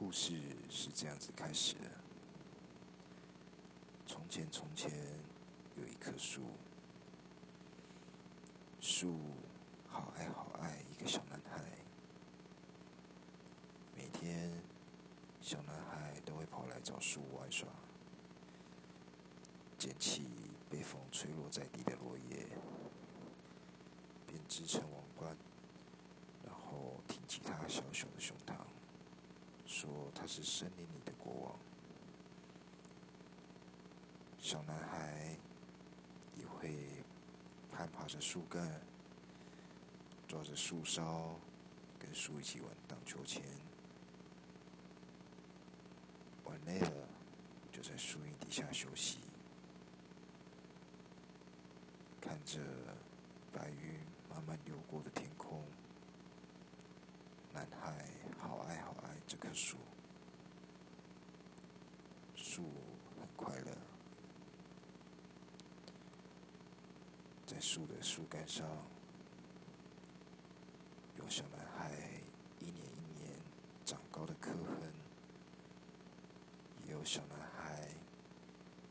故事是这样子开始的：从前，从前有一棵树，树好爱好爱一个小男孩。每天，小男孩都会跑来找树玩耍，捡起被风吹落在地的落叶，编织成王冠，然后挺起他小小的胸膛。说他是森林里的国王，小男孩也会攀爬着树干，抓着树梢，跟树一起玩荡秋千，玩累了就在树荫底下休息，看着白云慢慢流过的天空，男孩。棵树，树很快乐，在树的树干上，有小男孩一年一年长高的刻痕，也有小男孩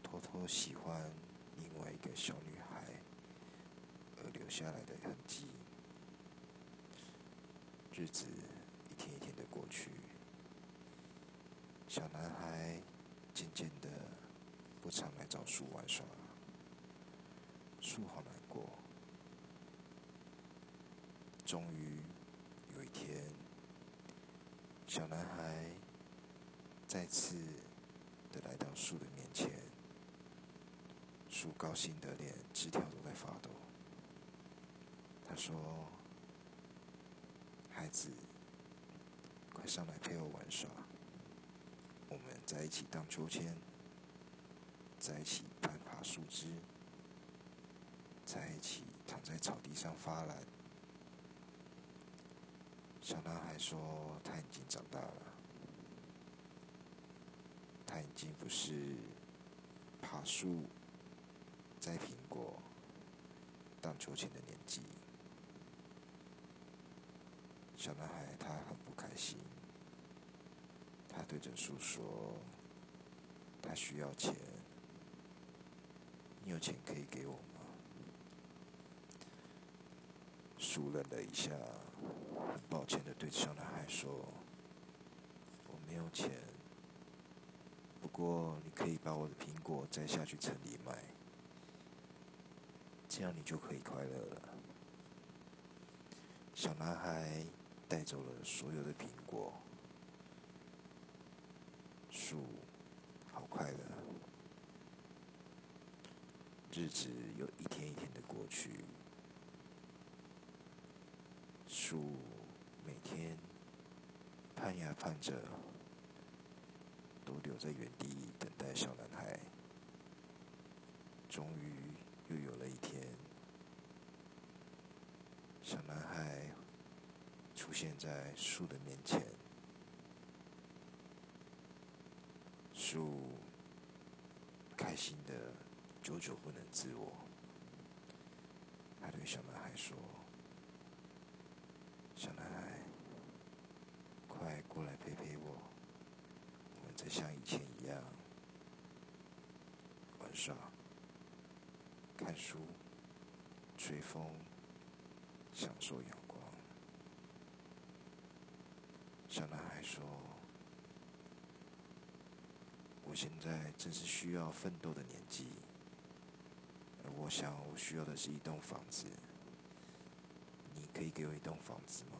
偷偷喜欢另外一个小女孩而留下来的痕迹。日子一天一天的过去。小男孩渐渐的不常来找树玩耍，树好难过。终于有一天，小男孩再次的来到树的面前，树高兴的连枝条都在发抖。他说：“孩子，快上来陪我玩耍。”我们在一起荡秋千，在一起攀爬树枝，在一起躺在草地上发懒。小男孩说：“他已经长大了，他已经不是爬树、摘苹果、荡秋千的年纪。”小男孩他很不开心。对着树说：“他需要钱，你有钱可以给我吗？”树愣了一下，很抱歉的对小男孩说：“我没有钱，不过你可以把我的苹果摘下去城里卖，这样你就可以快乐了。”小男孩带走了所有的苹果。树好快乐，日子又一天一天的过去。树每天盼呀盼着，都留在原地等待小男孩。终于又有了一天，小男孩出现在树的面前。树开心的久久不能自我，他对小男孩说：“小男孩，快过来陪陪我，我们再像以前一样玩耍、看书、吹风、享受阳光。”小男孩说。我现在正是需要奋斗的年纪，而我想我需要的是一栋房子。你可以给我一栋房子吗？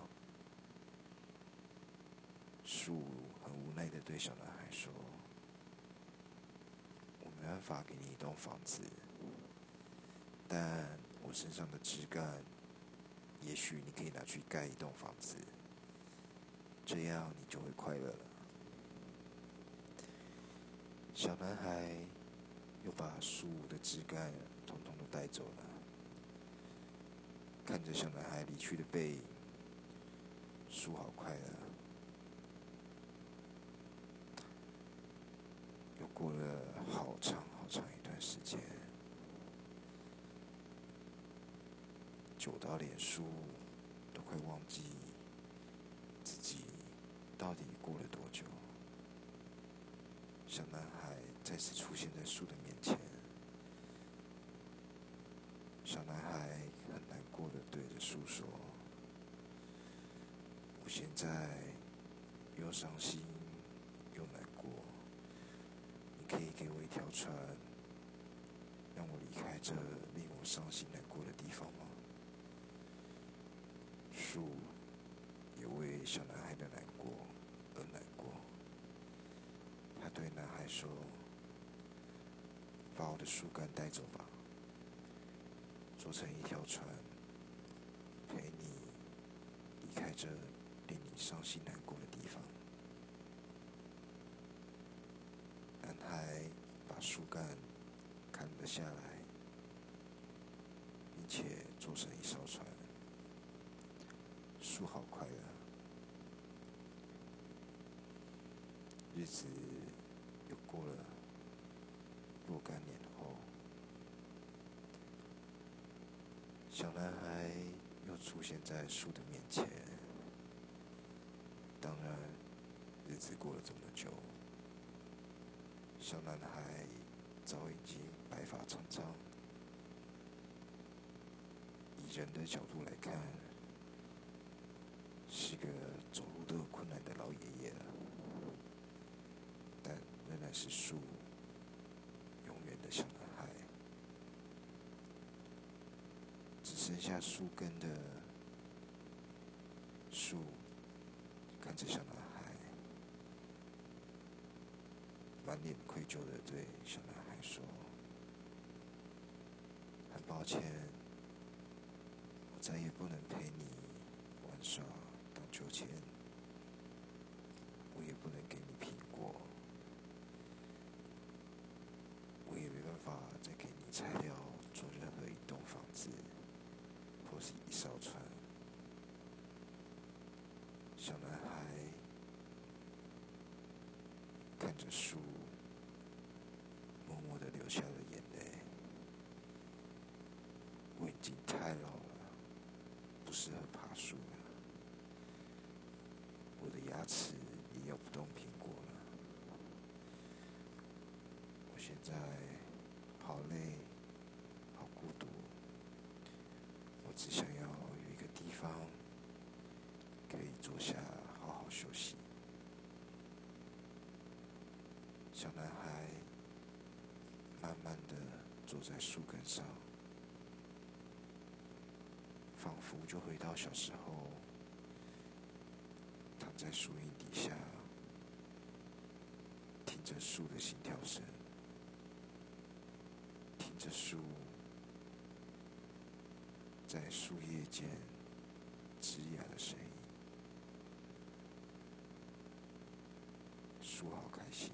树很无奈的对小男孩说：“我没办法给你一栋房子，但我身上的枝干，也许你可以拿去盖一栋房子，这样你就会快乐了。”小男孩又把树的枝干统统都带走了。看着小男孩离去的背影，树好快乐。又过了好长好长一段时间，久到连树都快忘记自己到底过了。小男孩再次出现在树的面前。小男孩很难过的对着树说：“我现在又伤心又难过，你可以给我一条船，让我离开这令我伤心难过的地方吗？”树也为小男孩的难过而难过。他对男孩说：“把我的树干带走吧。”做成一条船，陪你离开这令你伤心难过的地方。男孩把树干砍了下来，并且做成一艘船。树好快乐。日子若干年后。小男孩又出现在树的面前。当然，日子过了这么久，小男孩早已经白发苍苍。以人的角度来看，是个走路都有困难的老爷爷了。但仍然是树。剩下树根的树，看着小男孩，满脸愧疚的对小男孩说：“很抱歉，我再也不能陪你玩耍、荡秋千，我也不能给你苹果，我也没办法再给你材料做任何一栋房子。”是一艘船，小男孩看着树，默默的流下了眼泪。我已经太老了，不适合爬树了。我的牙齿也咬不动苹果了。我现在好累。好孤独。我只想要有一个地方可以坐下，好好休息。小男孩慢慢的坐在树根上，仿佛就回到小时候，躺在树荫底下，听着树的心跳声，听着树。在树叶间枝芽的声音，树好开心。